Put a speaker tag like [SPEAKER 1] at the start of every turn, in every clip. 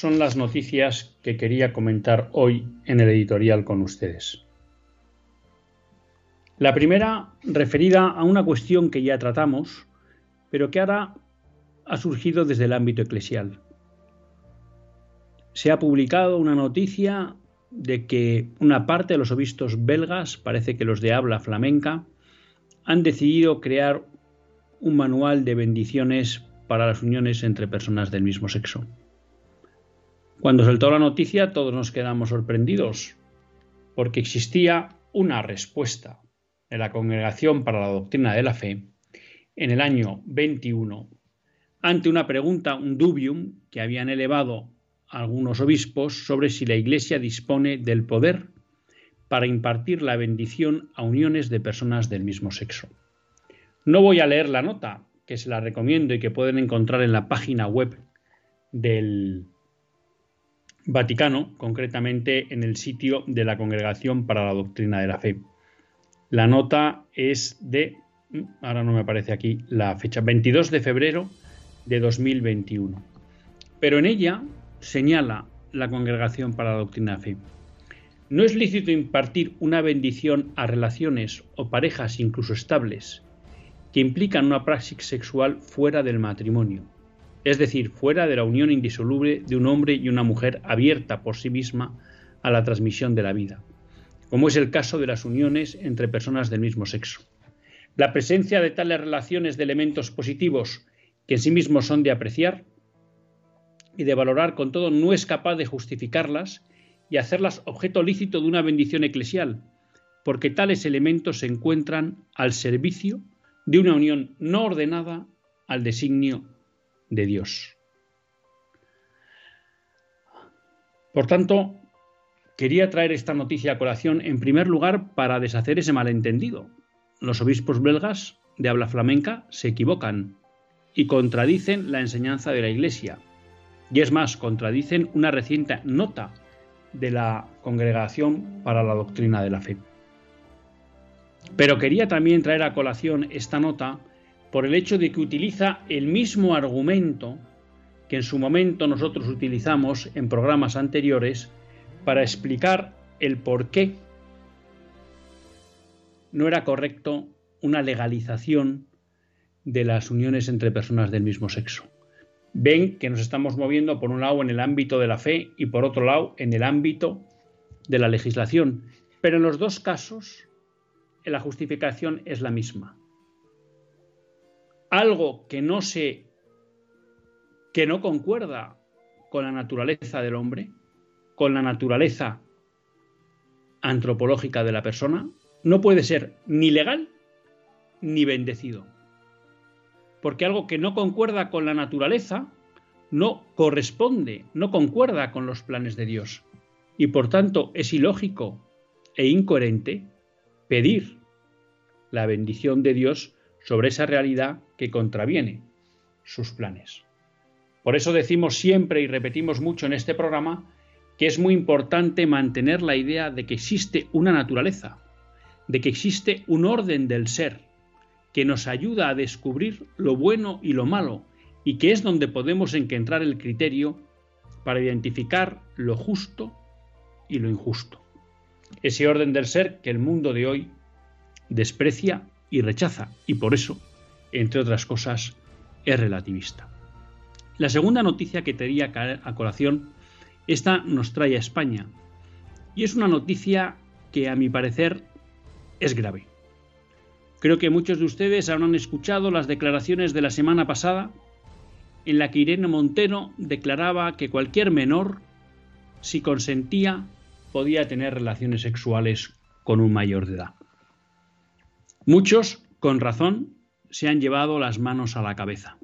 [SPEAKER 1] Son las noticias que quería comentar hoy en el editorial con ustedes. La primera, referida a una cuestión que ya tratamos, pero que ahora ha surgido desde el ámbito eclesial. Se ha publicado una noticia de que una parte de los obispos belgas, parece que los de habla flamenca, han decidido crear un manual de bendiciones para las uniones entre personas del mismo sexo. Cuando saltó la noticia todos nos quedamos sorprendidos, porque existía una respuesta de la Congregación para la Doctrina de la Fe en el año 21 ante una pregunta, un dubium, que habían elevado algunos obispos sobre si la Iglesia dispone del poder para impartir la bendición a uniones de personas del mismo sexo. No voy a leer la nota, que se la recomiendo y que pueden encontrar en la página web del Vaticano, concretamente en el sitio de la Congregación para la Doctrina de la Fe. La nota es de, mm, ahora no me aparece aquí la fecha, 22 de febrero de 2021. Pero en ella señala la Congregación para la Doctrina de la Fe. No es lícito impartir una bendición a relaciones o parejas incluso estables que implican una praxis sexual fuera del matrimonio es decir, fuera de la unión indisoluble de un hombre y una mujer abierta por sí misma a la transmisión de la vida, como es el caso de las uniones entre personas del mismo sexo. La presencia de tales relaciones de elementos positivos que en sí mismos son de apreciar y de valorar con todo no es capaz de justificarlas y hacerlas objeto lícito de una bendición eclesial, porque tales elementos se encuentran al servicio de una unión no ordenada al designio de Dios. Por tanto, quería traer esta noticia a colación en primer lugar para deshacer ese malentendido. Los obispos belgas de habla flamenca se equivocan y contradicen la enseñanza de la Iglesia. Y es más, contradicen una reciente nota de la Congregación para la Doctrina de la Fe. Pero quería también traer a colación esta nota por el hecho de que utiliza el mismo argumento que en su momento nosotros utilizamos en programas anteriores para explicar el por qué no era correcto una legalización de las uniones entre personas del mismo sexo. Ven que nos estamos moviendo por un lado en el ámbito de la fe y por otro lado en el ámbito de la legislación, pero en los dos casos la justificación es la misma algo que no se que no concuerda con la naturaleza del hombre, con la naturaleza antropológica de la persona, no puede ser ni legal ni bendecido. Porque algo que no concuerda con la naturaleza no corresponde, no concuerda con los planes de Dios. Y por tanto es ilógico e incoherente pedir la bendición de Dios sobre esa realidad que contraviene sus planes. Por eso decimos siempre y repetimos mucho en este programa que es muy importante mantener la idea de que existe una naturaleza, de que existe un orden del ser, que nos ayuda a descubrir lo bueno y lo malo, y que es donde podemos encontrar el criterio para identificar lo justo y lo injusto. Ese orden del ser que el mundo de hoy desprecia y rechaza, y por eso, entre otras cosas, es relativista. La segunda noticia que caer a colación, esta nos trae a España, y es una noticia que a mi parecer es grave. Creo que muchos de ustedes habrán escuchado las declaraciones de la semana pasada en la que Irene Montero declaraba que cualquier menor, si consentía, podía tener relaciones sexuales con un mayor de edad. Muchos, con razón, se han llevado las manos a la cabeza.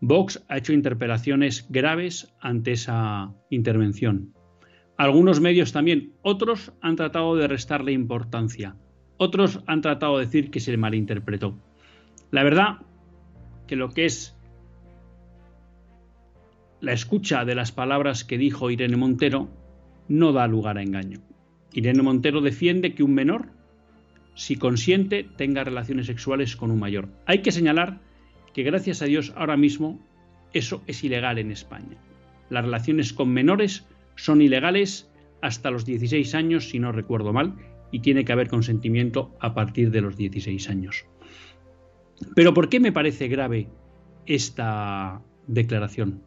[SPEAKER 1] Vox ha hecho interpelaciones graves ante esa intervención. Algunos medios también, otros han tratado de restarle importancia, otros han tratado de decir que se malinterpretó. La verdad que lo que es la escucha de las palabras que dijo Irene Montero no da lugar a engaño. Irene Montero defiende que un menor, si consiente, tenga relaciones sexuales con un mayor. Hay que señalar que gracias a Dios ahora mismo eso es ilegal en España. Las relaciones con menores son ilegales hasta los 16 años, si no recuerdo mal, y tiene que haber consentimiento a partir de los 16 años. Pero ¿por qué me parece grave esta declaración?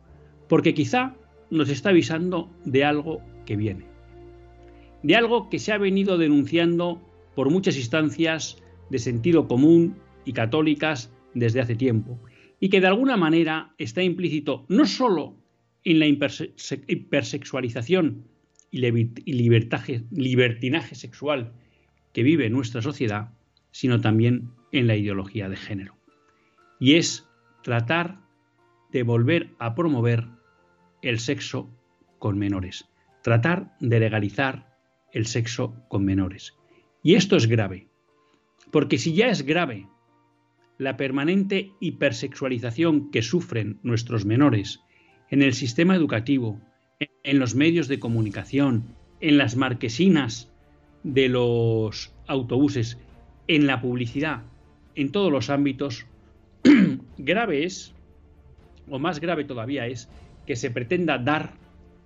[SPEAKER 1] Porque quizá nos está avisando de algo que viene, de algo que se ha venido denunciando por muchas instancias de sentido común y católicas desde hace tiempo, y que de alguna manera está implícito no solo en la hipersexualización y libertinaje sexual que vive nuestra sociedad, sino también en la ideología de género. Y es tratar de volver a promover el sexo con menores, tratar de legalizar el sexo con menores. Y esto es grave, porque si ya es grave la permanente hipersexualización que sufren nuestros menores en el sistema educativo, en los medios de comunicación, en las marquesinas de los autobuses, en la publicidad, en todos los ámbitos, grave es, o más grave todavía es, que se pretenda dar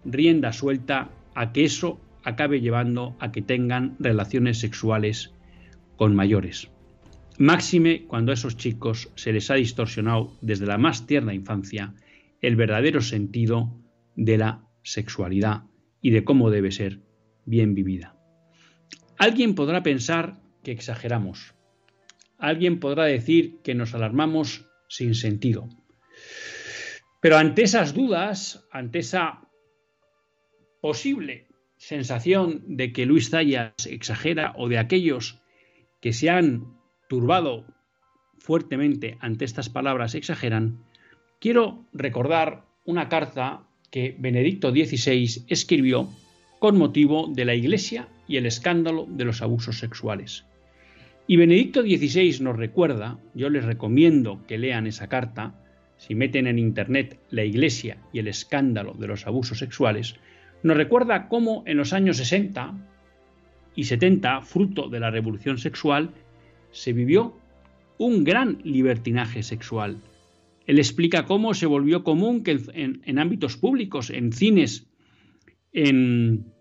[SPEAKER 1] rienda suelta a que eso acabe llevando a que tengan relaciones sexuales con mayores. Máxime cuando a esos chicos se les ha distorsionado desde la más tierna infancia el verdadero sentido de la sexualidad y de cómo debe ser bien vivida. Alguien podrá pensar que exageramos. Alguien podrá decir que nos alarmamos sin sentido. Pero ante esas dudas, ante esa posible sensación de que Luis Zayas exagera o de aquellos que se han turbado fuertemente ante estas palabras exageran, quiero recordar una carta que Benedicto XVI escribió con motivo de la Iglesia y el escándalo de los abusos sexuales. Y Benedicto XVI nos recuerda, yo les recomiendo que lean esa carta, si meten en Internet la Iglesia y el escándalo de los abusos sexuales, nos recuerda cómo en los años 60 y 70, fruto de la revolución sexual, se vivió un gran libertinaje sexual. Él explica cómo se volvió común que en, ámbitos públicos, en cines, en,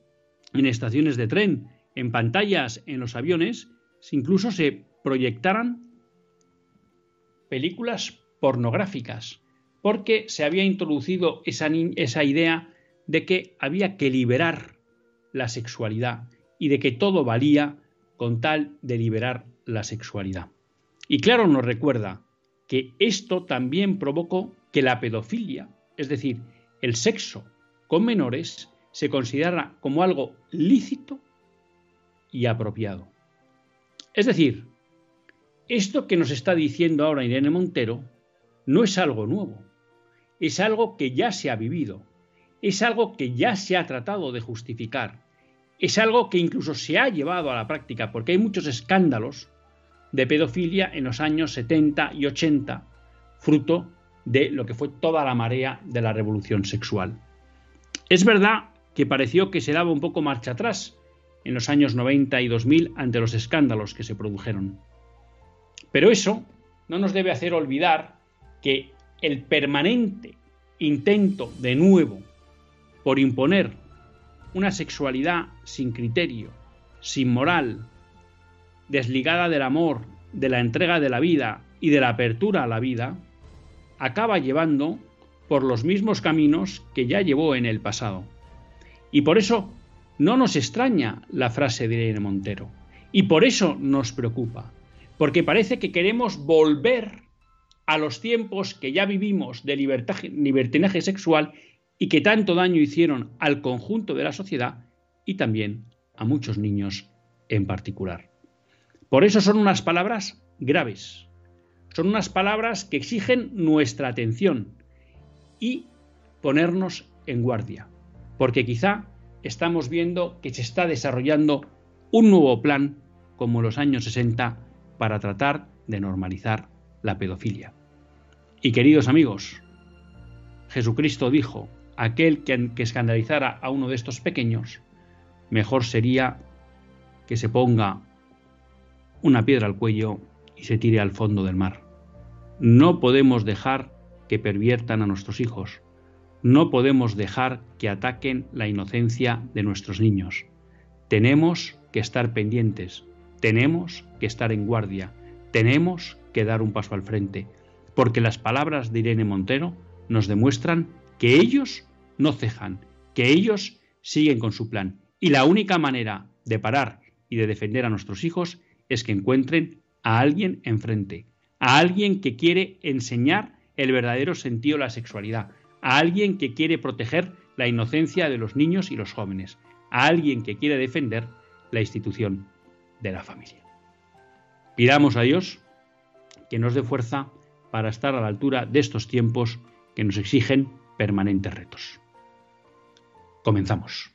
[SPEAKER 1] en estaciones de tren, en pantallas, en los aviones, incluso se proyectaran películas pornográficas, porque se había introducido esa, esa idea de que había que liberar la sexualidad y de que todo valía con tal de liberar la sexualidad. Y claro, nos recuerda que esto también provocó que la pedofilia, es decir, el sexo con menores, se considera como algo lícito y apropiado. Es decir, esto que nos está diciendo ahora Irene Montero no es algo nuevo, es algo que ya se ha vivido, es algo que ya se ha tratado de justificar, es algo que incluso se ha llevado a la práctica, porque hay muchos escándalos de pedofilia en los años 70 y 80, fruto de lo que fue toda la marea de la revolución sexual. Es verdad que pareció que se daba un poco marcha atrás en los años 90 y 2000 ante los escándalos que se produjeron. Pero eso no nos debe hacer olvidar que el permanente intento de nuevo por imponer una sexualidad sin criterio, sin moral, desligada del amor, de la entrega de la vida y de la apertura a la vida, acaba llevando por los mismos caminos que ya llevó en el pasado. Y por eso no nos extraña la frase de Irene Montero. Y por eso nos preocupa. porque parece que queremos volver a los tiempos que ya vivimos de libertinaje sexual y que tanto daño hicieron al conjunto de la sociedad y también a muchos niños en particular. Por eso son unas palabras graves, son unas palabras que exigen nuestra atención y ponernos en guardia, porque quizá estamos viendo que se está desarrollando un nuevo plan como los años 60 para tratar de normalizar la pedofilia. Y queridos amigos, Jesucristo dijo, aquel que, escandalizara a uno de estos pequeños, mejor sería que se ponga una piedra al cuello y se tire al fondo del mar. No podemos dejar que perviertan a nuestros hijos. No podemos dejar que ataquen la inocencia de nuestros niños. Tenemos que estar pendientes, tenemos que estar en guardia, tenemos que dar un paso al frente, porque las palabras de Irene Montero nos demuestran que ellos no cejan, que ellos siguen con su plan. Y la única manera de parar y de defender a nuestros hijos es que encuentren a alguien enfrente, a alguien que quiere enseñar el verdadero sentido de la sexualidad, a alguien que quiere proteger la inocencia de los niños y los jóvenes, a alguien que quiere defender la institución de la familia. Pidamos a Dios que nos dé fuerza para estar a la altura de estos tiempos que nos exigen permanentes retos. Comenzamos.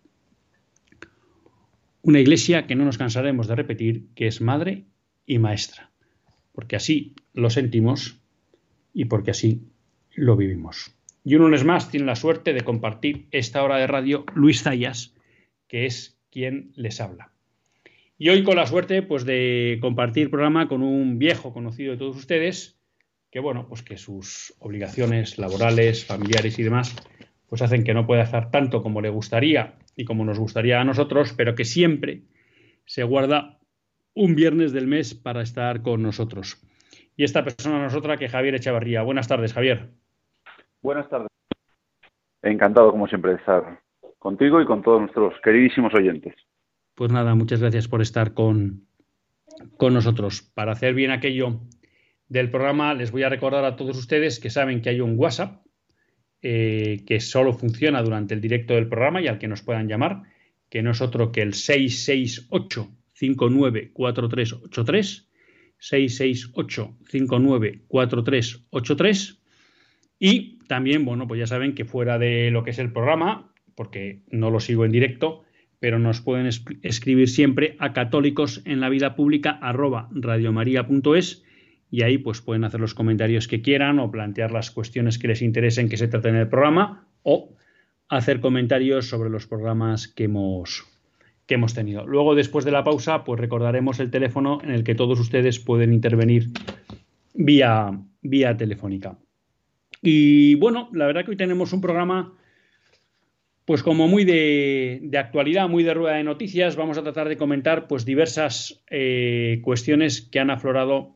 [SPEAKER 1] Una iglesia que no nos cansaremos de repetir que es madre y maestra, porque así lo sentimos y porque así lo vivimos. Y un lunes más tiene la suerte de compartir esta hora de radio Luis Zayas, que es quien les habla. Y hoy con la suerte pues de compartir programa con un viejo conocido de todos ustedes, que bueno, pues que sus obligaciones laborales, familiares y demás pues hacen que no pueda estar tanto como le gustaría y como nos gustaría a nosotros, pero que siempre se guarda un viernes del mes para estar con nosotros. Y esta persona no es otra que Javier Echavarría. Buenas tardes, Javier.
[SPEAKER 2] Buenas tardes. Encantado, como siempre, de estar contigo y con todos nuestros queridísimos oyentes.
[SPEAKER 1] Pues nada, muchas gracias por estar con, con nosotros. Para hacer bien aquello del programa, les voy a recordar a todos ustedes que saben que hay un WhatsApp eh, que solo funciona durante el directo del programa y al que nos puedan llamar, que no es otro que el 668 594383 668 594383 y también, bueno, pues ya saben que fuera de lo que es el programa, porque no lo sigo en directo, pero nos pueden escribir siempre a católicos en la vida pública arroba radiomaria.es y ahí pues pueden hacer los comentarios que quieran o plantear las cuestiones que les interesen que se traten en el programa o hacer comentarios sobre los programas que hemos, que hemos tenido. Luego, después de la pausa, pues recordaremos el teléfono en el que todos ustedes pueden intervenir vía, vía telefónica. Y bueno, la verdad que hoy tenemos un programa Pues como muy de, actualidad, muy de rueda de noticias, vamos a tratar de comentar pues diversas eh, cuestiones que han aflorado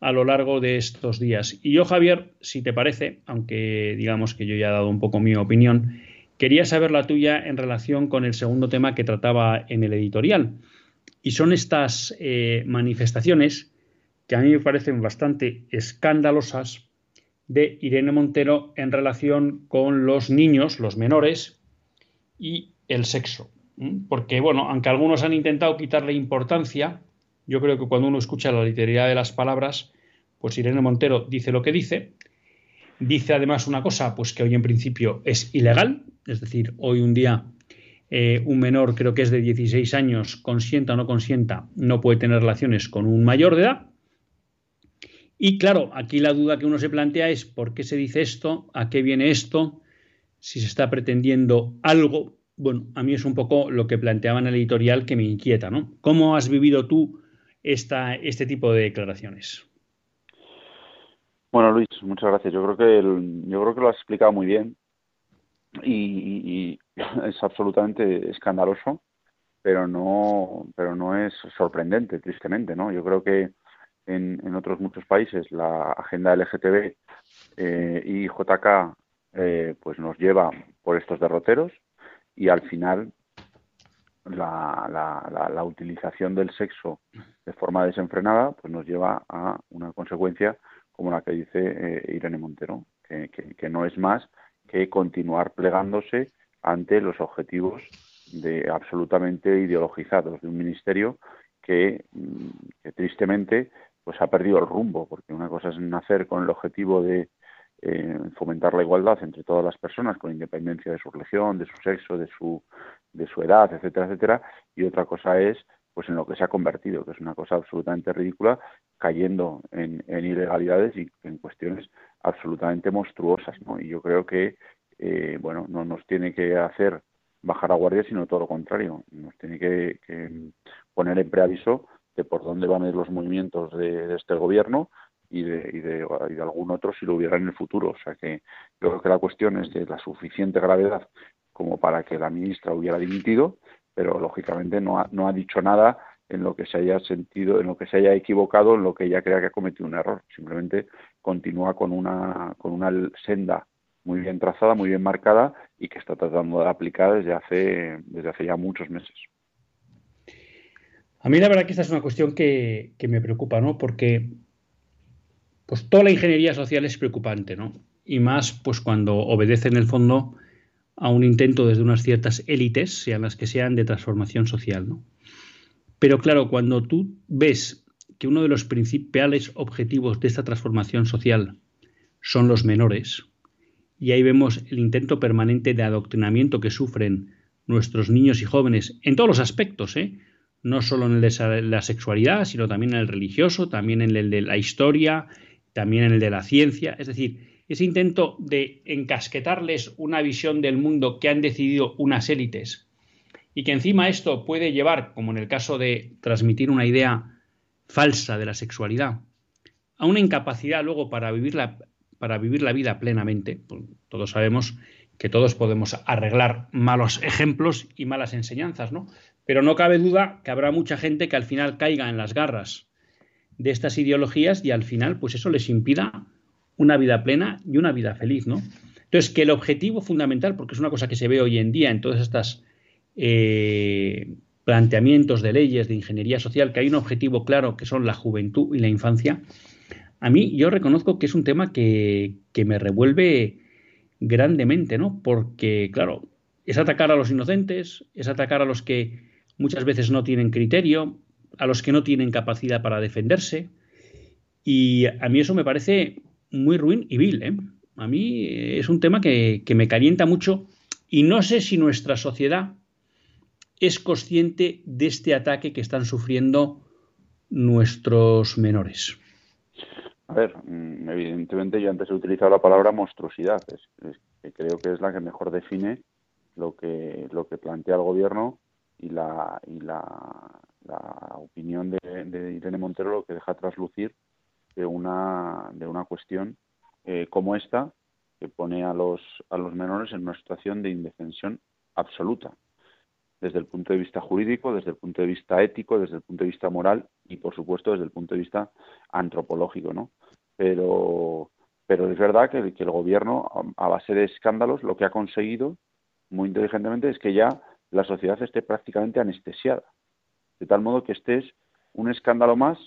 [SPEAKER 1] a lo largo de estos días. Y yo, Javier, si te parece, aunque digamos que yo ya he dado un poco mi opinión, quería saber la tuya en relación con el segundo tema que trataba en el editorial. Y son estas eh, manifestaciones que a mí me parecen bastante escandalosas de Irene Montero en relación con los niños, los menores y el sexo. Porque, bueno, aunque algunos han intentado quitarle importancia, yo creo que cuando uno escucha la literalidad de las palabras, pues Irene Montero dice lo que dice. Dice además una cosa, pues que hoy en principio es ilegal, es decir, hoy un día eh, un menor, creo que es de 16 años, consienta o no consienta, no puede tener relaciones con un mayor de edad. Y claro, aquí la duda que uno se plantea es por qué se dice esto, a qué viene esto, si se está pretendiendo algo. Bueno, a mí es un poco lo que planteaba en el editorial que me inquieta, ¿no? ¿Cómo has vivido tú esta, este tipo de declaraciones?
[SPEAKER 2] Bueno, Luis, muchas gracias. Yo creo que yo creo que lo has explicado muy bien y, es absolutamente escandaloso, pero no, pero no es sorprendente, tristemente, ¿no? Yo creo que en, en otros muchos países la agenda LGTB eh, y JK eh, pues nos lleva por estos derroteros y al final la, la, la, utilización del sexo de forma desenfrenada pues nos lleva a una consecuencia como la que dice eh, Irene Montero, que, que, no es más que continuar plegándose ante los objetivos de absolutamente ideologizados de un ministerio que, mm, que tristemente pues ha perdido el rumbo, porque una cosa es nacer con el objetivo de eh, fomentar la igualdad entre todas las personas con independencia de su religión, de su sexo, de su, de su edad, etcétera, etcétera, y otra cosa es pues en lo que se ha convertido, que es una cosa absolutamente ridícula, cayendo en, ilegalidades y en cuestiones absolutamente monstruosas, ¿no? Y yo creo que, eh, bueno, no nos tiene que hacer bajar a guardia, sino todo lo contrario, nos tiene que, poner en preaviso de por dónde van a ir los movimientos de, este gobierno, y de, y de, algún otro si lo hubiera en el futuro. O sea que yo creo que la cuestión es de la suficiente gravedad como para que la ministra hubiera dimitido, pero lógicamente no ha, no ha dicho nada en lo que se haya sentido, en lo que se haya equivocado, en lo que ella crea que ha cometido un error. Simplemente continúa con una, con una senda muy bien trazada, muy bien marcada y que está tratando de aplicar desde hace, desde hace ya muchos meses.
[SPEAKER 1] A mí la verdad que esta es una cuestión que, que me preocupa, ¿no? Porque pues toda la ingeniería social es preocupante, ¿no? Y más pues cuando obedece en el fondo a un intento desde unas ciertas élites, sean las que sean, de transformación social, ¿no? Pero claro, cuando tú ves que uno de los principales objetivos de esta transformación social son los menores, y ahí vemos el intento permanente de adoctrinamiento que sufren nuestros niños y jóvenes en todos los aspectos, ¿eh? no solo en el de la sexualidad, sino también en el religioso, también en el de la historia, también en el de la ciencia, es decir, ese intento de encasquetarles una visión del mundo que han decidido unas élites y que encima esto puede llevar, como en el caso de transmitir una idea falsa de la sexualidad, a una incapacidad luego para vivir la, para vivir la vida plenamente. Pues todos sabemos que todos podemos arreglar malos ejemplos y malas enseñanzas, ¿no? Pero no cabe duda que habrá mucha gente que al final caiga en las garras de estas ideologías y al final, pues eso les impida una vida plena y una vida feliz, ¿no? Entonces, que el objetivo fundamental, porque es una cosa que se ve hoy en día en todas estas eh, planteamientos de leyes de ingeniería social, que hay un objetivo claro que son la juventud y la infancia, a mí yo reconozco que es un tema que, que me revuelve grandemente, ¿no? Porque, claro, es atacar a los inocentes, es atacar a los que muchas veces no tienen criterio, a los que no tienen capacidad para defenderse. Y a mí eso me parece muy ruin y vil. ¿eh? A mí es un tema que, me calienta mucho y no sé si nuestra sociedad es consciente de este ataque que están sufriendo nuestros menores.
[SPEAKER 2] A ver, mm, evidentemente yo antes he utilizado la palabra monstruosidad, que creo que es la que mejor define lo que, lo que plantea el gobierno y la, y la, la opinión de, Irene Montero lo que deja traslucir de una, de una cuestión eh, como esta, que pone a los, a los menores en una situación de indefensión absoluta, desde el punto de vista jurídico, desde el punto de vista ético, desde el punto de vista moral y, por supuesto, desde el punto de vista antropológico, ¿no? Pero, pero es verdad que, que el gobierno, a base de escándalos, lo que ha conseguido muy inteligentemente es que ya la sociedad esté prácticamente anestesiada, de tal modo que este es un escándalo más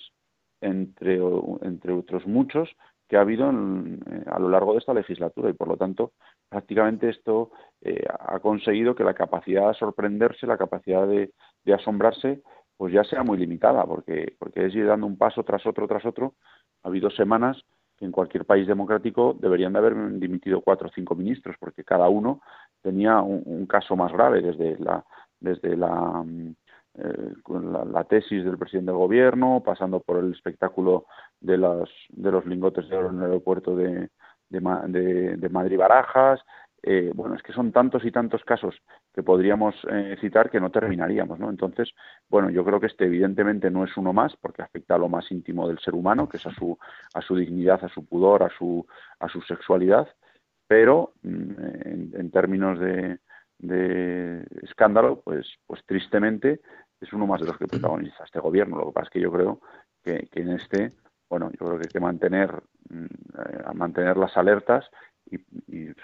[SPEAKER 2] entre, entre otros muchos que ha habido eh, a lo largo de esta legislatura y por lo tanto prácticamente esto eh, ha conseguido que la capacidad de sorprenderse, la capacidad de, de, asombrarse, pues ya sea muy limitada porque porque es ir dando un paso tras otro tras otro. Ha habido semanas que en cualquier país democrático deberían de haber dimitido cuatro o cinco ministros porque cada uno tenía un, un caso más grave desde la desde la mm, eh, con la, tesis del presidente del gobierno, pasando por el espectáculo de, las, de los lingotes de oro en el aeropuerto de, de, Madrid-Barajas. Eh, bueno, es que son tantos y tantos casos que podríamos eh, citar que no terminaríamos, ¿no? Entonces, bueno, yo creo que este evidentemente no es uno más porque afecta a lo más íntimo del ser humano, que es a su, a su dignidad, a su pudor, a su, a su sexualidad, pero mm, en, en términos de, de escándalo, pues, pues tristemente es uno más de los que protagoniza este gobierno. Lo que pasa es que yo creo que, en este, bueno, yo creo que hay que mantener, mm, eh, mantener las alertas y,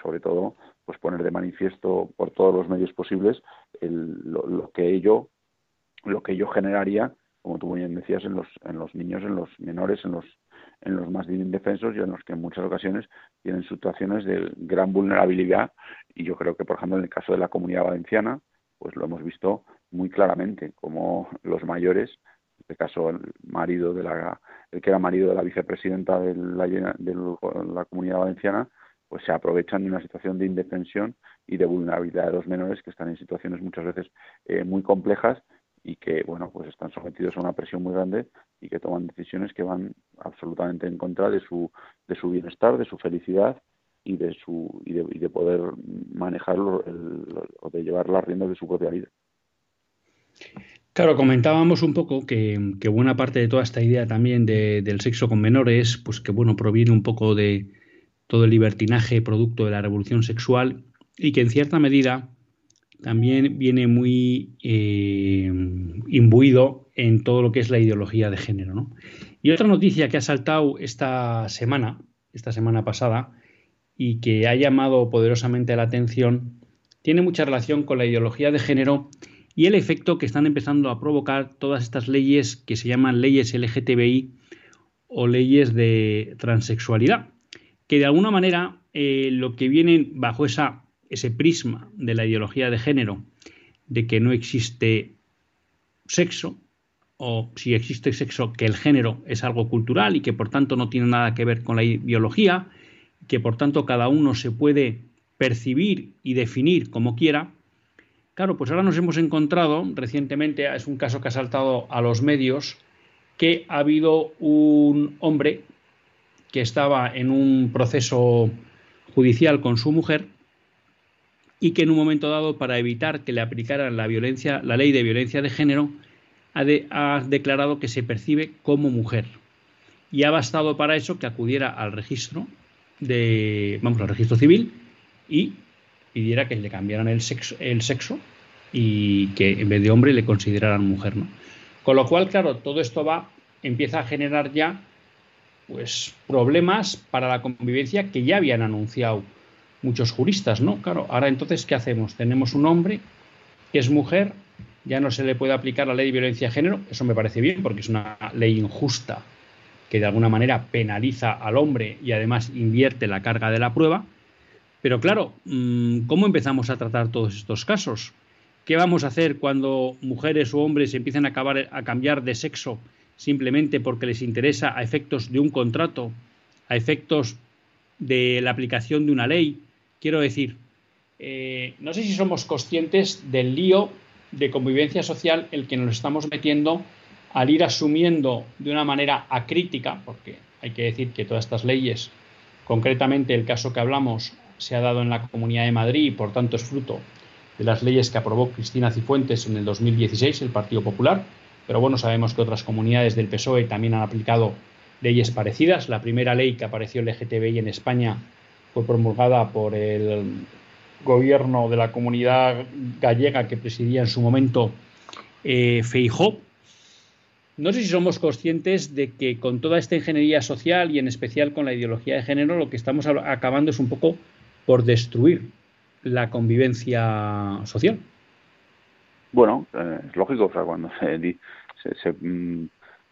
[SPEAKER 2] sobre todo, pues poner de manifiesto por todos los medios posibles lo, que ello, lo que ello generaría, como tú bien decías, en los, en los niños, en los menores, en los en los más indefensos y en los que en muchas ocasiones tienen situaciones de gran vulnerabilidad y yo creo que por ejemplo en el caso de la comunidad valenciana pues lo hemos visto muy claramente como los mayores, en este caso el marido de la, el que era marido de la vicepresidenta de la, de la comunidad valenciana, pues se aprovechan de una situación de indefensión y de vulnerabilidad de los menores que están en situaciones muchas veces eh, muy complejas y que bueno pues están sometidos a una presión muy grande y que toman decisiones que van absolutamente en contra de su de su bienestar de su felicidad y de su y de, poder manejarlo o de llevar las riendas de su propia vida
[SPEAKER 1] Claro, comentábamos un poco que, buena parte de toda esta idea también del sexo con menores, pues que bueno, proviene un poco de todo el libertinaje producto de la revolución sexual y que en cierta medida también viene muy eh, imbuido en todo lo que es la ideología de género. Y otra noticia que ha saltado esta semana, esta semana pasada, y que ha llamado poderosamente la atención, tiene mucha relación con la ideología de género y el efecto que están empezando a provocar todas estas leyes que se llaman leyes LGTBI o leyes de transexualidad, que de alguna manera eh, lo que vienen bajo esa, ese prisma de la ideología de género, de que no existe sexo, o si existe sexo, que el género es algo cultural y que por tanto no tiene nada que ver con la biología, que por tanto cada uno se puede percibir y definir como quiera, Claro, pues ahora nos hemos encontrado recientemente, es un caso que ha saltado a los medios, que ha habido un hombre que estaba en un proceso judicial con su mujer y que en un momento dado, para evitar que le aplicaran la violencia, la ley de violencia de género, ha, ha declarado que se percibe como mujer. Y ha bastado para eso que acudiera al registro de, vamos, al registro civil y pidiera que le cambiaran el sexo, el sexo y que en vez de hombre le consideraran mujer, ¿no? Con lo cual, claro, todo esto va, empieza a generar ya pues problemas para la convivencia que ya habían anunciado muchos juristas, ¿no? Claro, ahora entonces, ¿qué hacemos? Tenemos un hombre que es mujer, ya no se le puede aplicar la ley de violencia de género, eso me parece bien porque es una ley injusta que de alguna manera penaliza al hombre y además invierte la carga de la prueba, pero claro, mm, ¿cómo empezamos a tratar todos estos casos? ¿Qué vamos a hacer cuando mujeres o hombres empiecen a, a cambiar de sexo simplemente porque les interesa a efectos de un contrato, a efectos de la aplicación de una ley? Quiero decir, eh, no sé si somos conscientes del lío de convivencia social el que nos estamos metiendo al ir asumiendo de una manera acrítica, porque hay que decir que todas estas leyes, concretamente el caso que hablamos, se ha dado en la Comunidad de Madrid y por tanto es fruto de las leyes que aprobó Cristina Cifuentes en el 2016, el Partido Popular, pero bueno, sabemos que otras comunidades del PSOE también han aplicado leyes parecidas. La primera ley que apareció LGTBI en España fue promulgada por el gobierno de la comunidad gallega que presidía en su momento eh, Feijó. No sé si somos conscientes de que con toda esta ingeniería social y en especial con la ideología de género lo que estamos acabando es un poco por destruir la convivencia social.
[SPEAKER 2] Bueno, eh, es lógico, o sea, cuando se, mm,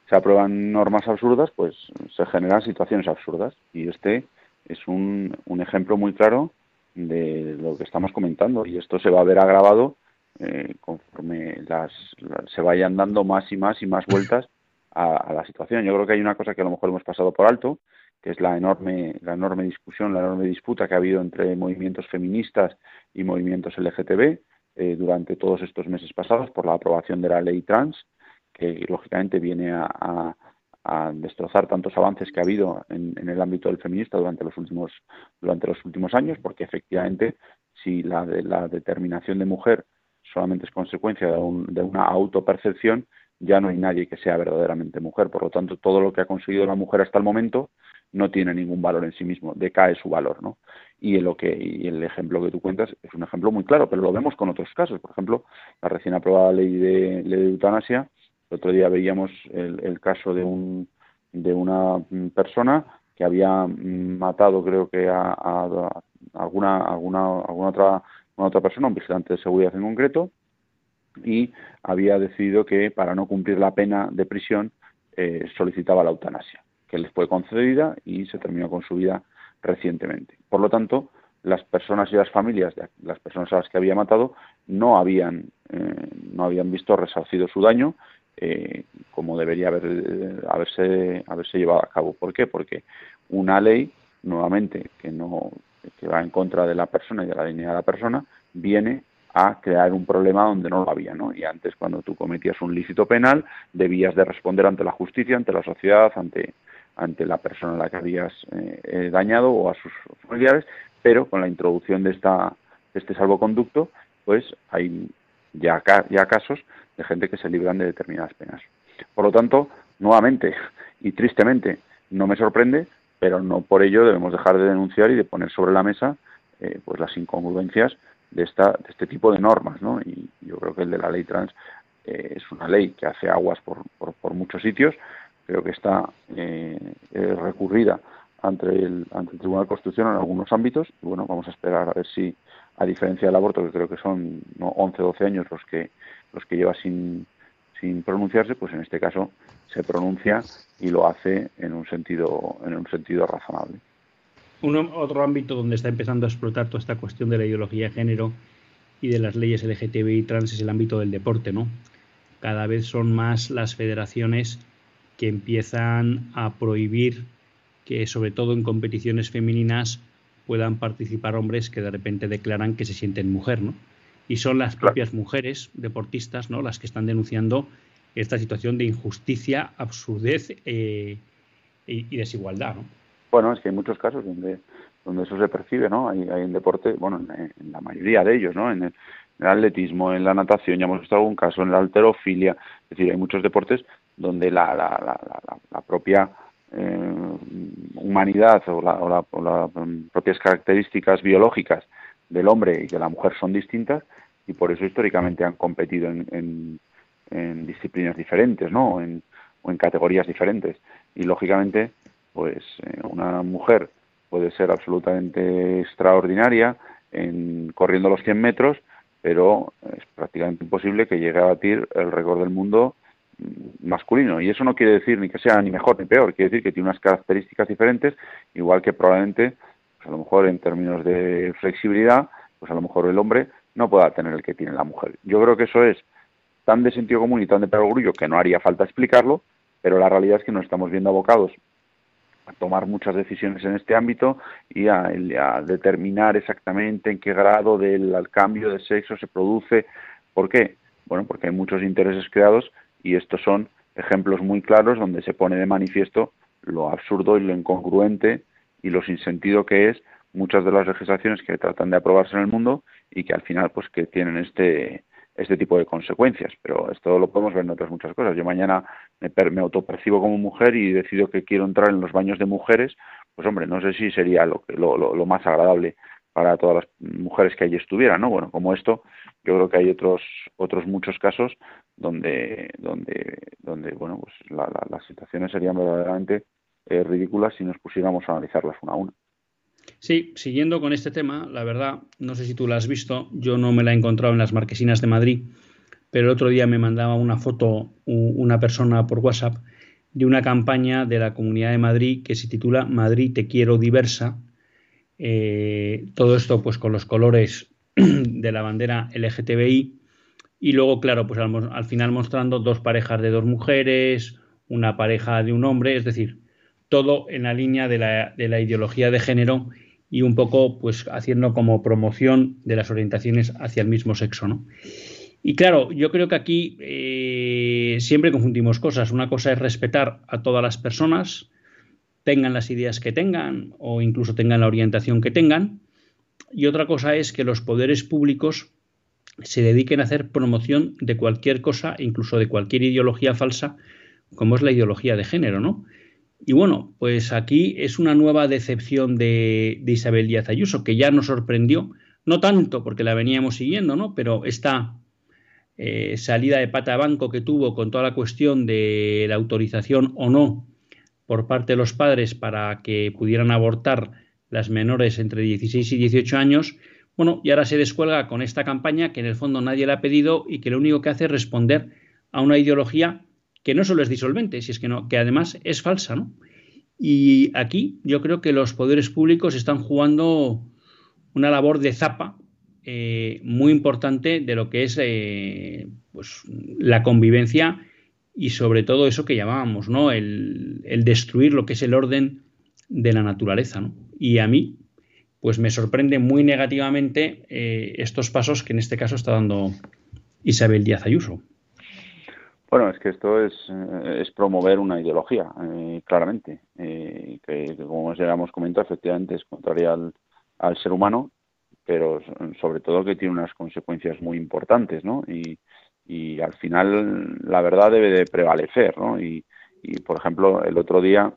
[SPEAKER 2] se, aprueban normas absurdas, pues se generan situaciones absurdas. Y este es un, un ejemplo muy claro de lo que estamos comentando. Y esto se va a ver agravado eh, conforme las, se vayan dando más y más y más vueltas a, la situación. Yo creo que hay una cosa que a lo mejor hemos pasado por alto, que es la enorme, la enorme discusión, la enorme disputa que ha habido entre movimientos feministas y movimientos LGTB eh, durante todos estos meses pasados por la aprobación de la ley trans, que lógicamente viene a, destrozar tantos avances que ha habido en, el ámbito del feminista durante los últimos durante los últimos años, porque efectivamente si la, la determinación de mujer solamente es consecuencia de, de una autopercepción, ya no hay nadie que sea verdaderamente mujer. Por lo tanto, todo lo que ha conseguido la mujer hasta el momento no tiene ningún valor en sí mismo, decae su valor, ¿no? Y, lo que, y el ejemplo que tú cuentas es un ejemplo muy claro, pero lo vemos con otros casos. Por ejemplo, la recién aprobada ley de, ley de eutanasia, el otro día veíamos el, caso de, un, de una persona que había matado, creo que a, a alguna, alguna, alguna otra una otra persona, un vigilante de seguridad en concreto, y había decidido que para no cumplir la pena de prisión eh, solicitaba la eutanasia, que les fue concedida y se terminó con su vida recientemente. Por lo tanto, las personas y las familias de las personas a las que había matado no habían, eh, no habían visto resarcido su daño eh, como debería haber, haberse, haberse llevado a cabo. ¿Por qué? Porque una ley, nuevamente, que no que va en contra de la persona y de la dignidad de la persona, viene a crear un problema donde no lo había, ¿no? Y antes, cuando tú cometías un lícito penal, debías de responder ante la justicia, ante la sociedad, ante, ante la persona a la que habías eh, eh, dañado o a sus familiares, pero con la introducción de, esta, de este salvoconducto, pues hay ya, ya casos de gente que se libran de determinadas penas. Por lo tanto, nuevamente y tristemente, no me sorprende pero no por ello debemos dejar de denunciar y de poner sobre la mesa eh, pues las incongruencias de, esta, de este tipo de normas. ¿no? Y yo creo que el de la ley trans eh, es una ley que hace aguas por, por, muchos sitios, creo que está eh, recurrida ante el, ante el Tribunal Constitucional en algunos ámbitos. Y bueno, vamos a esperar a ver si, a diferencia del aborto, que creo que son ¿no? 11 12 años los que, los que lleva sin, sin pronunciarse, pues en este caso se pronuncia y lo hace en un sentido, en un sentido razonable.
[SPEAKER 1] Un, otro ámbito donde está empezando a explotar toda esta cuestión de la ideología de género y de las leyes LGTBI trans es el ámbito del deporte, ¿no? Cada vez son más las federaciones que empiezan a prohibir que, sobre todo en competiciones femeninas, puedan participar hombres que de repente declaran que se sienten mujer, ¿no? Y son las propias mujeres deportistas, ¿no? Las que están denunciando esta situación de injusticia, absurdez eh, y, desigualdad, ¿no?
[SPEAKER 2] Bueno, es que hay muchos casos donde donde eso se percibe, ¿no? Hay, hay en deporte, bueno, en, la mayoría de ellos, ¿no? En el, atletismo, en la natación, ya hemos visto algún caso, en la alterofilia, es decir, hay muchos deportes donde la, la, la, la propia eh, humanidad o, o, las propias características biológicas del hombre y de la mujer son distintas y por eso históricamente han competido en en disciplinas diferentes, ¿no? O en, categorías diferentes. Y lógicamente, pues eh, una mujer puede ser absolutamente extraordinaria en corriendo los 100 metros, pero es prácticamente imposible que llegue a batir el récord del mundo mm, masculino. Y eso no quiere decir ni que sea ni mejor ni peor, quiere decir que tiene unas características diferentes, igual que probablemente, a lo mejor en términos de flexibilidad, pues a lo mejor el hombre no pueda tener el que tiene la mujer. Yo creo que eso es tan de sentido común y tan de perogrullo que no haría falta explicarlo, pero la realidad es que nos estamos viendo abocados a tomar muchas decisiones en este ámbito y a, determinar exactamente en qué grado del cambio de sexo se produce. ¿Por qué? Bueno, porque hay muchos intereses creados y estos son ejemplos muy claros donde se pone de manifiesto lo absurdo y lo incongruente y lo sin sentido que es muchas de las legislaciones que tratan de aprobarse en el mundo y que al final pues que tienen este este tipo de consecuencias. Pero esto lo podemos ver en otras muchas cosas. Yo mañana me, me autopercibo como mujer y decido que quiero entrar en los baños de mujeres, pues hombre, no sé si sería lo, lo, lo más agradable para todas las mujeres que allí estuvieran, ¿no? Bueno, como esto, yo creo que hay otros otros muchos casos donde donde donde bueno, pues las situaciones serían verdaderamente eh, ridículas si nos pusiéramos a analizarlas una a una.
[SPEAKER 1] Sí, siguiendo con este tema, la verdad, no sé si tú la has visto, yo no me la he encontrado en las marquesinas de Madrid, pero el otro día me mandaba una foto una persona por WhatsApp de una campaña de la Comunidad de Madrid que se titula Madrid te quiero diversa. Eh, todo esto pues con los colores de la bandera LGTBI y luego claro pues al, final mostrando dos parejas de dos mujeres, una pareja de un hombre, es decir, todo en la línea de la, de la ideología de género y un poco pues haciendo como promoción de las orientaciones hacia el mismo sexo, ¿no? Y claro, yo creo que aquí eh, siempre confundimos cosas. Una cosa es respetar a todas las personas, tengan las ideas que tengan o incluso tengan la orientación que tengan. Y otra cosa es que los poderes públicos se dediquen a hacer promoción de cualquier cosa, incluso de cualquier ideología falsa, como es la ideología de género, ¿no? Y bueno, pues aquí es una nueva decepción de, Isabel Díaz Ayuso, que ya nos sorprendió, no tanto porque la veníamos siguiendo, ¿no? Pero esta eh, salida de pata banco que tuvo con toda la cuestión de la autorización o no por parte de los padres para que pudieran abortar las menores entre 16 y 18 años, bueno, y ahora se descuelga con esta campaña que en el fondo nadie le ha pedido y que lo único que hace es responder a una ideología que no solo es disolvente, si es que no, que además es falsa, ¿no? Y aquí yo creo que los poderes públicos están jugando una labor de zapa eh, muy importante de lo que es eh, pues, la convivencia y sobre todo eso que llamábamos, ¿no? El, destruir lo que es el orden de la naturaleza, ¿no? Y a mí, pues me sorprende muy negativamente eh, estos pasos que en este caso está dando Isabel Díaz Ayuso.
[SPEAKER 2] Bueno, es que esto es, es promover una ideología, claramente, que, como ya hemos comentado, efectivamente es contraria al, ser humano pero sobre todo que tiene unas consecuencias muy importantes, ¿no? Y, al final la verdad debe de prevalecer, ¿no? Y, y por ejemplo, el otro día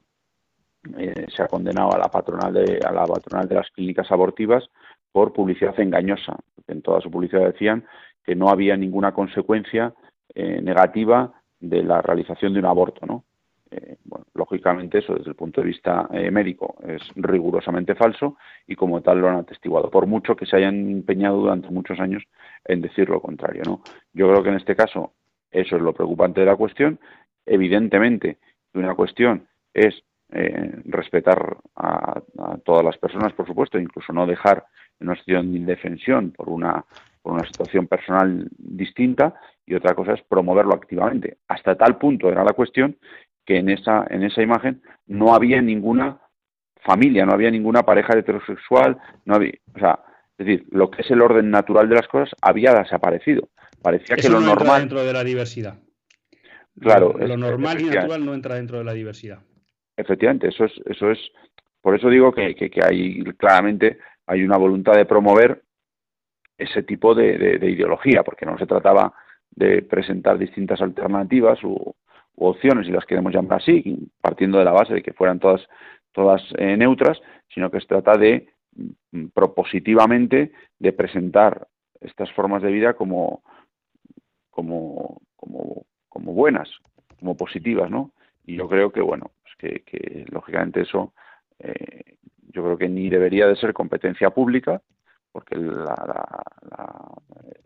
[SPEAKER 2] eh, se ha condenado a la patronal de a la patronal de las clínicas abortivas por publicidad engañosa. En toda su publicidad decían que no había ninguna consecuencia eh, negativa de la realización de un aborto, ¿no? Eh, bueno, lógicamente eso desde el punto de vista eh, médico es rigurosamente falso y como tal lo han atestiguado, por mucho que se hayan empeñado durante muchos años en decir lo contrario. ¿no? Yo creo que en este caso eso es lo preocupante de la cuestión. Evidentemente, una cuestión es eh, respetar a, todas las personas, por supuesto, incluso no dejar en una situación de indefensión por una, por una situación personal distinta, y otra cosa es promoverlo activamente. Hasta tal punto era la cuestión que en esa, en esa imagen no había ninguna familia, no había ninguna pareja heterosexual, no había, o sea, es decir, lo que es el orden natural de las cosas había desaparecido. Parecía que lo
[SPEAKER 1] no
[SPEAKER 2] normal
[SPEAKER 1] entra dentro de la diversidad.
[SPEAKER 2] Claro,
[SPEAKER 1] lo, normal y natural no entra dentro de la diversidad.
[SPEAKER 2] Efectivamente, eso es, eso es, por eso digo que, que, hay claramente hay una voluntad de promover ese tipo de, de, ideología, porque no se trataba de presentar distintas alternativas o, opciones, si las queremos llamar así, partiendo de la base de que fueran todas, todas eh, neutras, sino que se trata de mm, propositivamente de presentar estas formas de vida como, como, como, buenas, como positivas, ¿no? Y yo creo que, bueno, pues que, que, lógicamente eso eh, yo creo que ni debería de ser competencia pública, porque la,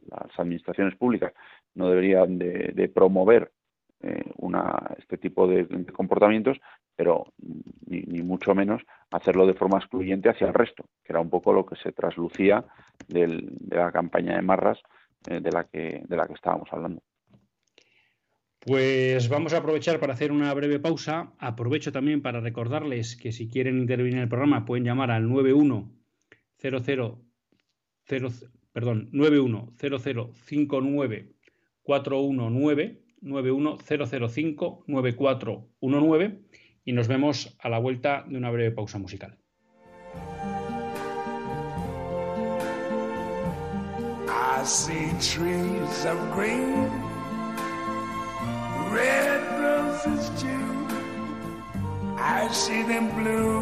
[SPEAKER 2] las administraciones públicas no deberían de, promover eh, este tipo de, comportamientos, pero ni, mucho menos hacerlo de forma excluyente hacia el resto, que era un poco lo que se traslucía de la campaña de Marras eh, de la que estábamos hablando.
[SPEAKER 1] Pues vamos a aprovechar para hacer una breve pausa. Aprovecho también para recordarles que si quieren intervenir en el programa pueden llamar al 9100 perdón, 910059 419 910059419 y nos vemos a la vuelta de una breve pausa musical. Green, red blue.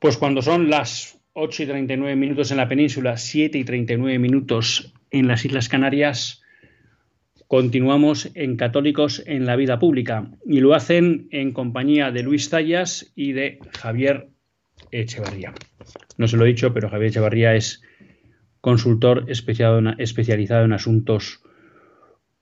[SPEAKER 1] Pues cuando son las 8 y 39 minutos en la península, 7 y 39 minutos en las Islas Canarias, continuamos en Católicos en la Vida Pública y lo hacen en compañía de Luis Tallas y de Javier Echevarría. No se lo he dicho, pero Javier Echevarría es consultor especializado en asuntos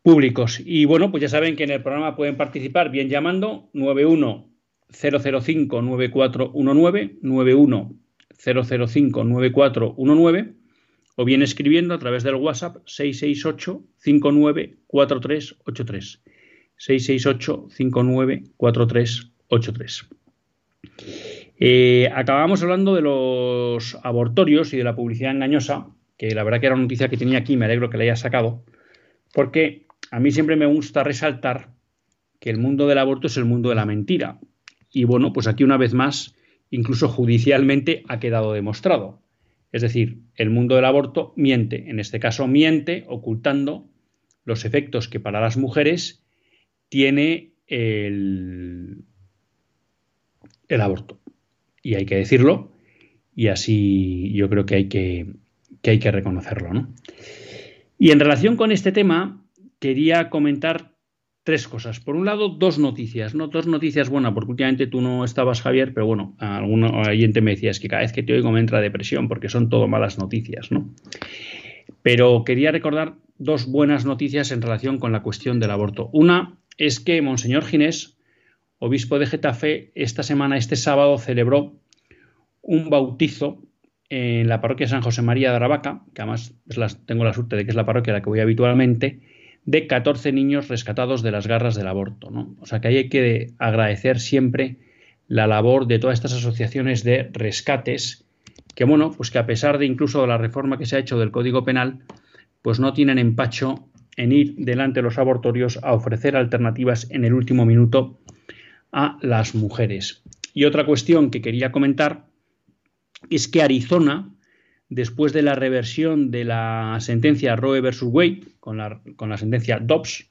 [SPEAKER 1] públicos. Y bueno, pues ya saben que en el programa pueden participar bien llamando 91 005 9419 91 005 9419 o bien escribiendo a través del WhatsApp 668 594383 668 594383 eh, acabamos hablando de los abortorios y de la publicidad engañosa, que la verdad que era una noticia que tenía aquí, me alegro que la haya sacado, porque a mí siempre me gusta resaltar que el mundo del aborto es el mundo de la mentira. Y bueno, pues aquí una vez más, incluso judicialmente ha quedado demostrado. Es decir, el mundo del aborto miente, en este caso miente ocultando los efectos que para las mujeres tiene el, el aborto. Y hay que decirlo, y así yo creo que hay que, que, hay que reconocerlo. ¿no? Y en relación con este tema, quería comentar tres cosas. Por un lado, dos noticias, ¿no? Dos noticias buenas, porque últimamente tú no estabas, Javier, pero bueno, algún oyente me decía, es que cada vez que te oigo me entra depresión, porque son todo malas noticias, ¿no? Pero quería recordar dos buenas noticias en relación con la cuestión del aborto. Una es que Monseñor Ginés, obispo de Getafe, esta semana, este sábado, celebró un bautizo en la parroquia San José María de Aravaca, que además tengo la suerte de que es la parroquia a la que voy habitualmente, de 14 niños rescatados de las garras del aborto. ¿no? O sea que ahí hay que agradecer siempre la labor de todas estas asociaciones de rescates, que bueno, pues que a pesar de incluso de la reforma que se ha hecho del Código Penal, pues no tienen empacho en ir delante de los abortorios a ofrecer alternativas en el último minuto a las mujeres. Y otra cuestión que quería comentar es que Arizona después de la reversión de la sentencia Roe versus Wade, con la, con la sentencia Dobbs,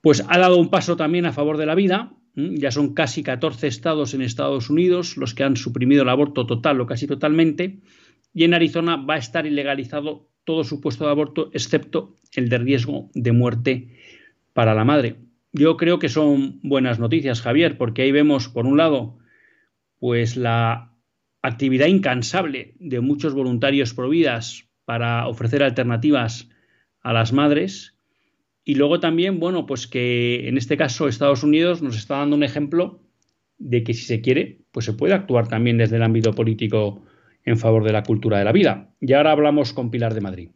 [SPEAKER 1] pues ha dado un paso también a favor de la vida. Ya son casi 14 estados en Estados Unidos los que han suprimido el aborto total o casi totalmente. Y en Arizona va a estar ilegalizado todo supuesto de aborto, excepto el de riesgo de muerte para la madre. Yo creo que son buenas noticias, Javier, porque ahí vemos, por un lado, pues la actividad incansable de muchos voluntarios providas para ofrecer alternativas a las madres. Y luego también, bueno, pues que en este caso Estados Unidos nos está dando un ejemplo de que si se quiere, pues se puede actuar también desde el ámbito político en favor de la cultura de la vida. Y ahora hablamos con Pilar de Madrid.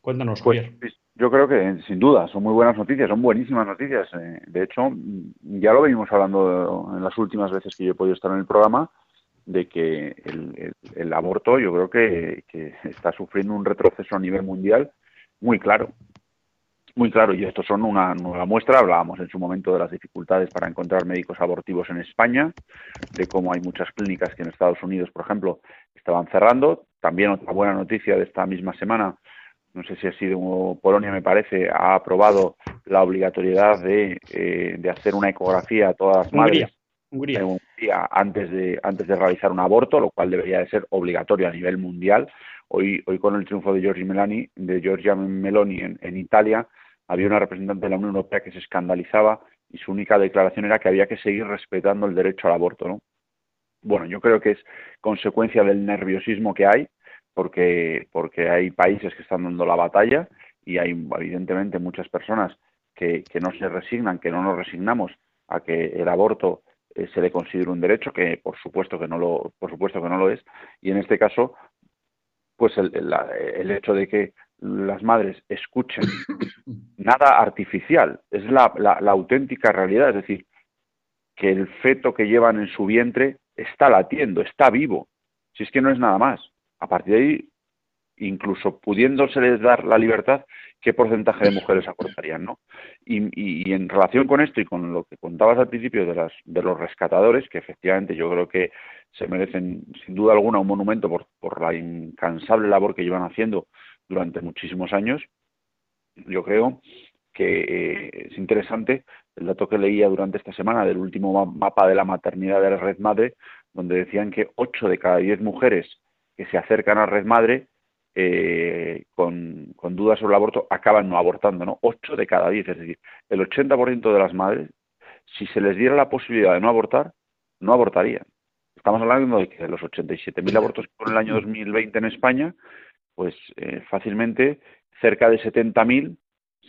[SPEAKER 1] Cuéntanos,
[SPEAKER 2] pues, Yo creo que sin duda son muy buenas noticias, son buenísimas noticias. Eh, de hecho, ya lo venimos hablando en las últimas veces que yo he podido estar en el programa de que el, aborto yo creo que, está sufriendo un retroceso a nivel mundial muy claro. Muy claro, y esto son una nueva muestra. Hablábamos en su momento de las dificultades para encontrar médicos abortivos en España, de cómo hay muchas clínicas que en Estados Unidos, por ejemplo, estaban cerrando. También otra buena noticia de esta misma semana, no sé si ha sido Polonia, me parece, ha aprobado la obligatoriedad de, eh, de hacer una ecografía a todas las madres antes de, antes de realizar un aborto, lo cual debería de ser obligatorio a nivel mundial. Hoy, hoy con el triunfo de Giorgia Meloni, de Giorgia Meloni en, Italia, había una representante de la Unión Europea que se escandalizaba y su única declaración era que había que seguir respetando el derecho al aborto, ¿no? Bueno, yo creo que es consecuencia del nerviosismo que hay, porque, porque hay países que están dando la batalla y hay evidentemente muchas personas que, que no se resignan, que no nos resignamos a que el aborto eh, se le considera un derecho que por supuesto que no lo por supuesto que no lo es y en este caso pues el, el, hecho de que las madres escuchen nada artificial, es la, la, auténtica realidad, es decir, que el feto que llevan en su vientre está latiendo, está vivo, si es que no es nada más. A partir de ahí, incluso pudiéndoseles dar la libertad, ¿qué porcentaje de mujeres aportarían? ¿no? Y, y, en relación con esto y con lo que contabas al principio de, las, de los rescatadores, que efectivamente yo creo que se merecen sin duda alguna un monumento por, por la incansable labor que llevan haciendo durante muchísimos años, yo creo que eh, es interesante el dato que leía durante esta semana del último mapa de la maternidad de la Red Madre, donde decían que 8 de cada 10 mujeres que se acercan a Red Madre eh, con, con, dudas sobre el aborto acaban no abortando, ¿no? 8 de cada 10, es decir, el 80% de las madres, si se les diera la posibilidad de no abortar, no abortarían. Estamos hablando de que de los 87.000 abortos por el año 2020 en España, pues eh, fácilmente cerca de 70.000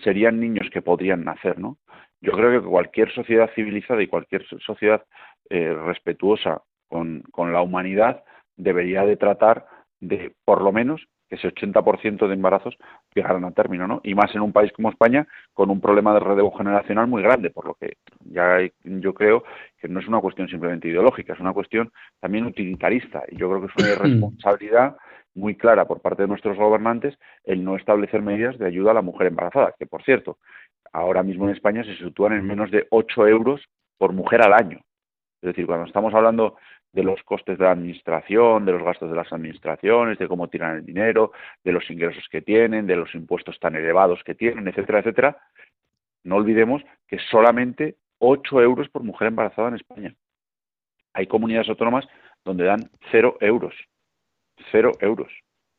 [SPEAKER 2] serían niños que podrían nacer, ¿no? Yo creo que cualquier sociedad civilizada y cualquier sociedad eh, respetuosa con, con la humanidad debería de tratar de, por lo menos, que ese 80% de embarazos llegaran a término, ¿no? Y más en un país como España, con un problema de relevo generacional muy grande, por lo que ya yo creo que no es una cuestión simplemente ideológica, es una cuestión también utilitarista. Y yo creo que es una irresponsabilidad muy clara por parte de nuestros gobernantes el no establecer medidas de ayuda a la mujer embarazada, que por cierto, ahora mismo en España se sitúan en menos de 8 euros por mujer al año. Es decir, cuando estamos hablando de los costes de la administración, de los gastos de las administraciones, de cómo tiran el dinero, de los ingresos que tienen, de los impuestos tan elevados que tienen, etcétera, etcétera, no olvidemos que solamente 8 euros por mujer embarazada en España. Hay comunidades autónomas donde dan 0 euros cero euros,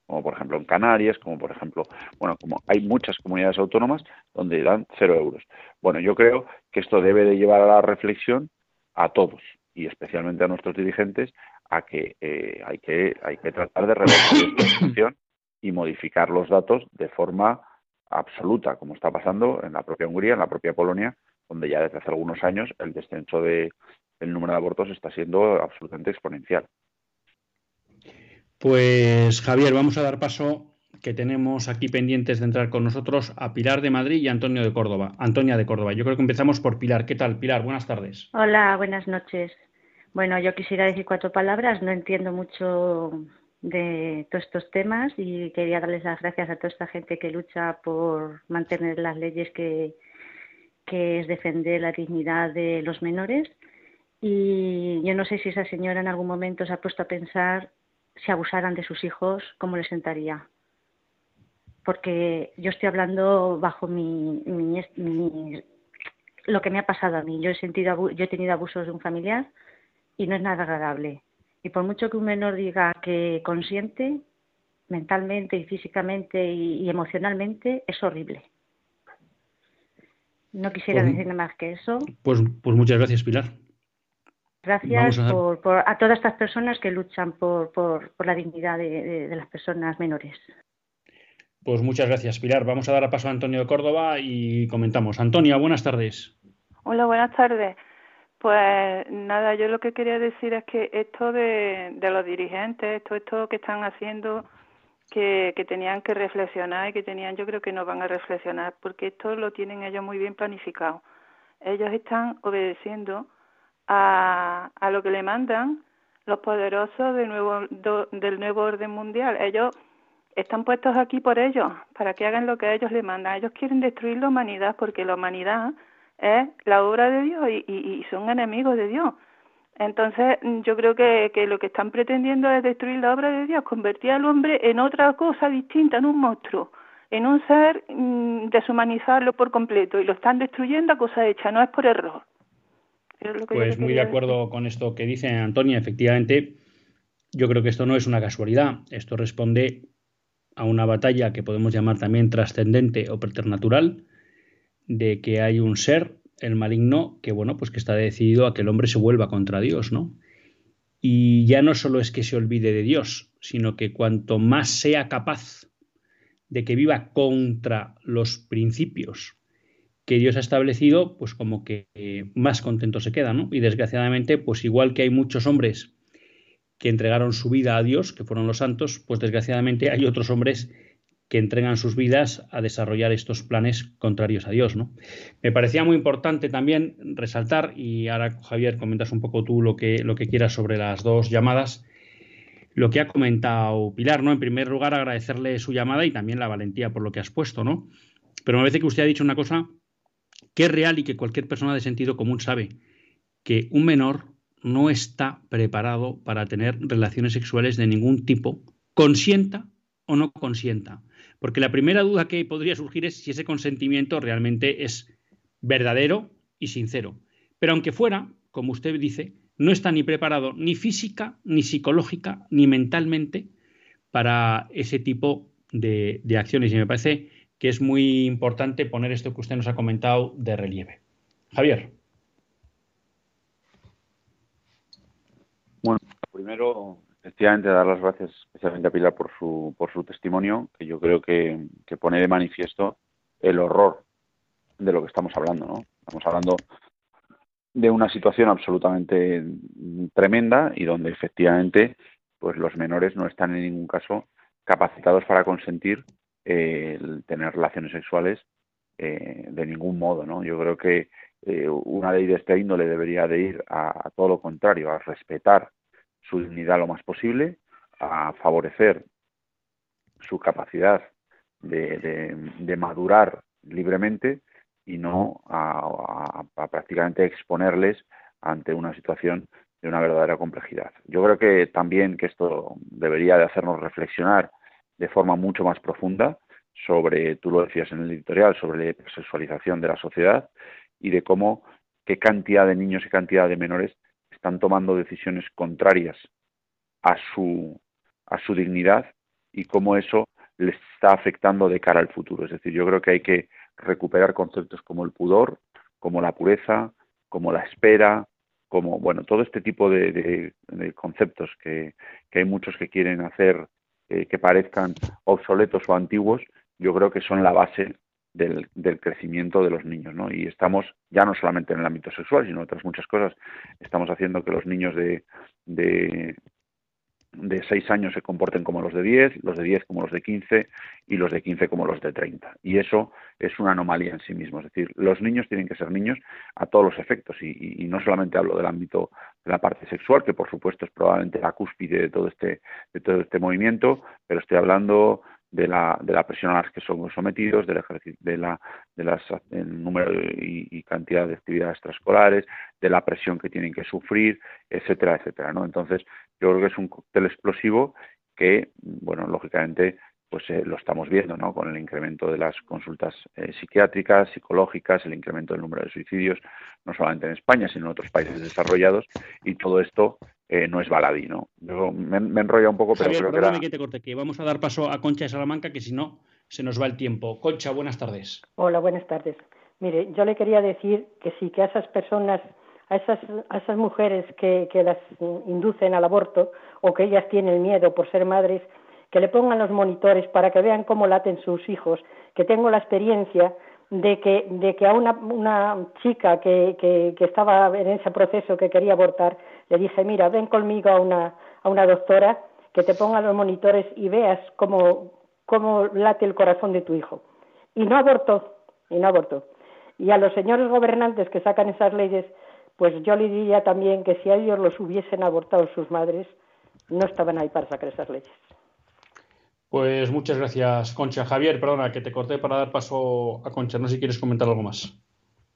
[SPEAKER 2] como por ejemplo en Canarias, como por ejemplo, bueno, como hay muchas comunidades autónomas donde dan cero euros. Bueno, yo creo que esto debe de llevar a la reflexión a todos y especialmente a nuestros dirigentes a que eh, hay que hay que tratar de revertir esta situación y modificar los datos de forma absoluta, como está pasando en la propia Hungría, en la propia Polonia, donde ya desde hace algunos años el descenso de el número de abortos está siendo absolutamente exponencial.
[SPEAKER 1] Pues Javier, vamos a dar paso que tenemos aquí pendientes de entrar con nosotros a Pilar de Madrid y Antonio de Córdoba. Antonia de Córdoba. Yo creo que empezamos por Pilar. ¿Qué tal, Pilar? Buenas tardes.
[SPEAKER 3] Hola, buenas noches. Bueno, yo quisiera decir cuatro palabras. No entiendo mucho de todos estos temas y quería darles las gracias a toda esta gente que lucha por mantener las leyes que, que es defender la dignidad de los menores. Y yo no sé si esa señora en algún momento se ha puesto a pensar si abusaran de sus hijos, ¿cómo les sentaría? Porque yo estoy hablando bajo mi, lo que me ha pasado a mí. Yo he sentido yo he tenido abusos de un familiar y no es nada agradable. Y por mucho que un menor diga que consiente, mentalmente y físicamente y, emocionalmente, es horrible. No quisiera pues, decir nada más que eso.
[SPEAKER 1] Pues, pues muchas gracias, Pilar.
[SPEAKER 3] Gracias a, por, a todas estas personas que luchan por, por, la dignidad de, las personas menores.
[SPEAKER 1] Pues muchas gracias, Pilar. Vamos a dar a paso a Antonio de Córdoba y comentamos. Antonia, buenas tardes.
[SPEAKER 4] Hola, buenas tardes. Pues nada, yo lo que quería decir es que esto de, los dirigentes, esto, esto que están haciendo, que, que tenían que reflexionar y que tenían, yo creo que no van a reflexionar, porque esto lo tienen ellos muy bien planificado. Ellos están obedeciendo a, a lo que le mandan los poderosos del nuevo, del nuevo orden mundial. Ellos están puestos aquí por ellos, para que hagan lo que ellos le mandan. Ellos quieren destruir la humanidad porque la humanidad es la obra de Dios y, y, son enemigos de Dios. Entonces, yo creo que, que lo que están pretendiendo es destruir la obra de Dios, convertir al hombre en otra cosa distinta, en un monstruo, en un ser, mm, deshumanizarlo por completo. Y lo están destruyendo a cosa hecha, no es por error.
[SPEAKER 1] Pues muy de acuerdo con esto que dice Antonia. Efectivamente, yo creo que esto no es una casualidad. Esto responde a una batalla que podemos llamar también trascendente o preternatural, de que hay un ser, el maligno, que bueno, pues que está decidido a que el hombre se vuelva contra Dios, ¿no? Y ya no solo es que se olvide de Dios, sino que cuanto más sea capaz de que viva contra los principios que Dios ha establecido, pues como que eh, más contento se queda, ¿no? Y desgraciadamente, pues igual que hay muchos hombres que entregaron su vida a Dios, que fueron los santos, pues desgraciadamente hay otros hombres que entregan sus vidas a desarrollar estos planes contrarios a Dios. ¿no? Me parecía muy importante también resaltar, y ahora Javier comentas un poco tú lo que, lo que quieras sobre las dos llamadas, lo que ha comentado Pilar, ¿no? En primer lugar, agradecerle su llamada y también la valentía por lo que has puesto, ¿no? Pero me parece que usted ha dicho una cosa que es real y que cualquier persona de sentido común sabe, que un menor no está preparado para tener relaciones sexuales de ningún tipo, consienta o no consienta. Porque la primera duda que podría surgir es si ese consentimiento realmente es verdadero y sincero. Pero aunque fuera, como usted dice, no está ni preparado ni física, ni psicológica, ni mentalmente para ese tipo de, acciones. Y me parece que es muy importante poner esto que usted nos ha comentado de relieve. Javier.
[SPEAKER 2] Bueno, primero, efectivamente, dar las gracias especialmente a Pilar por su, por su testimonio, que yo creo que, que pone de manifiesto el horror de lo que estamos hablando, ¿no? Estamos hablando de una situación absolutamente tremenda y donde efectivamente pues los menores no están en ningún caso capacitados para consentir eh, tener relaciones sexuales eh, de ningún modo no yo creo que eh, una ley de este índole debería de ir a, todo lo contrario a respetar su dignidad lo más posible a favorecer su capacidad de madurar libremente y no a, prácticamente exponerles ante una situación de una verdadera complejidad. Yo creo que también que esto debería de hacernos reflexionar de forma mucho más profunda sobre, tú lo decías en el editorial, sobre la sexualización de la sociedad y de cómo qué cantidad de niños y cantidad de menores están tomando decisiones contrarias a su, a su dignidad y cómo eso les está afectando de cara al futuro. Es decir, yo creo que hay que recuperar conceptos como el pudor, como la pureza, como la espera, como, bueno, todo este tipo de, conceptos que, hay muchos que quieren hacer eh, que parezcan obsoletos o antiguos, yo creo que son la base del, crecimiento de los niños, ¿no? Y estamos, ya no solamente en el ámbito sexual, sino otras muchas cosas, estamos haciendo que los niños de, de 6 años se comporten como los de 10, los de 10 como los de 15 y los de 15 como los de 30. Y eso es una anomalía en sí mismo. Es decir, los niños tienen que ser niños a todos los efectos y, no solamente hablo del ámbito de la parte sexual, que por supuesto es probablemente la cúspide de todo este, de todo este movimiento, pero estoy hablando de la, de la presión a las que son sometidos, del de la, de las, número y, cantidad de actividades extraescolares, de la presión que tienen que sufrir, etcétera, etcétera, ¿no? Entonces, yo creo que es un cóctel explosivo que, bueno, lógicamente, pues eh, lo estamos viendo, ¿no? Con el incremento de las consultas eh, psiquiátricas, psicológicas, el incremento del número de suicidios, no solamente en España, sino en otros países desarrollados, y todo esto eh, no es baladí, ¿no? Yo me, me enrolla un poco, pero creo que, era...
[SPEAKER 1] que te corte, que vamos a dar paso a Concha de Salamanca, que si no, se nos va el tiempo. Concha, buenas tardes.
[SPEAKER 5] Hola, buenas tardes. Mire, yo le quería decir que sí, que a esas personas a esas, a esas mujeres que, que las inducen al aborto o que ellas tienen miedo por ser madres, que le pongan los monitores para que vean cómo laten sus hijos, que tengo la experiencia de que, de que a una, una chica que, que, que, estaba en ese proceso que quería abortar, le dije, mira, ven conmigo a una, a una doctora que te ponga los monitores y veas cómo, cómo late el corazón de tu hijo. Y no abortó, y no abortó. Y a los señores gobernantes que sacan esas leyes, pues yo le diría también que si a ellos los hubiesen abortado sus madres, no estaban ahí para sacar esas leyes.
[SPEAKER 1] Pues muchas gracias, Concha. Javier, perdona que te corté para dar paso a Concha. No sé si quieres comentar algo más.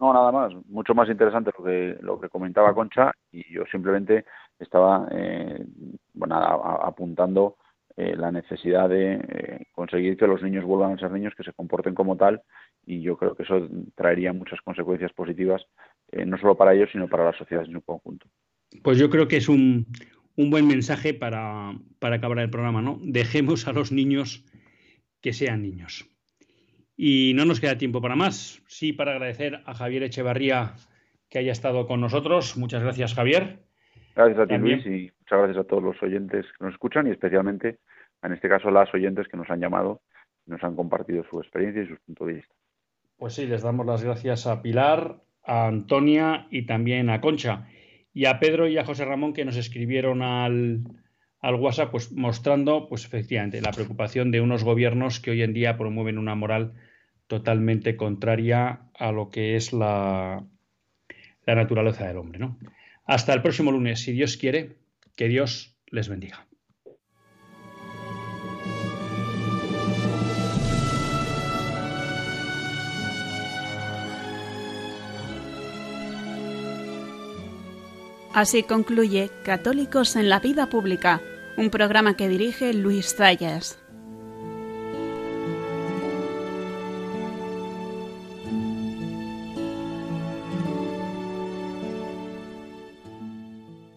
[SPEAKER 2] No, nada más. Mucho más interesante lo que, lo que comentaba Concha y yo simplemente estaba eh, bueno, apuntando eh, la necesidad de eh, conseguir que los niños vuelvan a ser niños, que se comporten como tal y yo creo que eso traería muchas consecuencias positivas no solo para ellos, sino para la sociedad en su conjunto.
[SPEAKER 1] Pues yo creo que es un, buen mensaje para, acabar el programa, ¿no? Dejemos a los niños que sean niños. Y no nos queda tiempo para más. Sí, para agradecer a Javier Echevarría que haya estado con nosotros. Muchas gracias, Javier.
[SPEAKER 2] Gracias a ti, Luis, y muchas gracias a todos los oyentes que nos escuchan y especialmente, en este caso, las oyentes que nos han llamado y nos han compartido su experiencia y su punto de vista.
[SPEAKER 1] Pues sí, les damos las gracias a Pilar, a Antonia y también a Concha. Y a Pedro y a José Ramón que nos escribieron al, al WhatsApp, pues mostrando, pues efectivamente, la preocupación de unos gobiernos que hoy en día promueven una moral totalmente contraria a lo que es la, naturaleza del hombre. ¿no? Hasta el próximo lunes, si Dios quiere, que Dios les bendiga.
[SPEAKER 6] Así concluye Católicos en la Vida Pública, un programa que dirige Luis Zayas.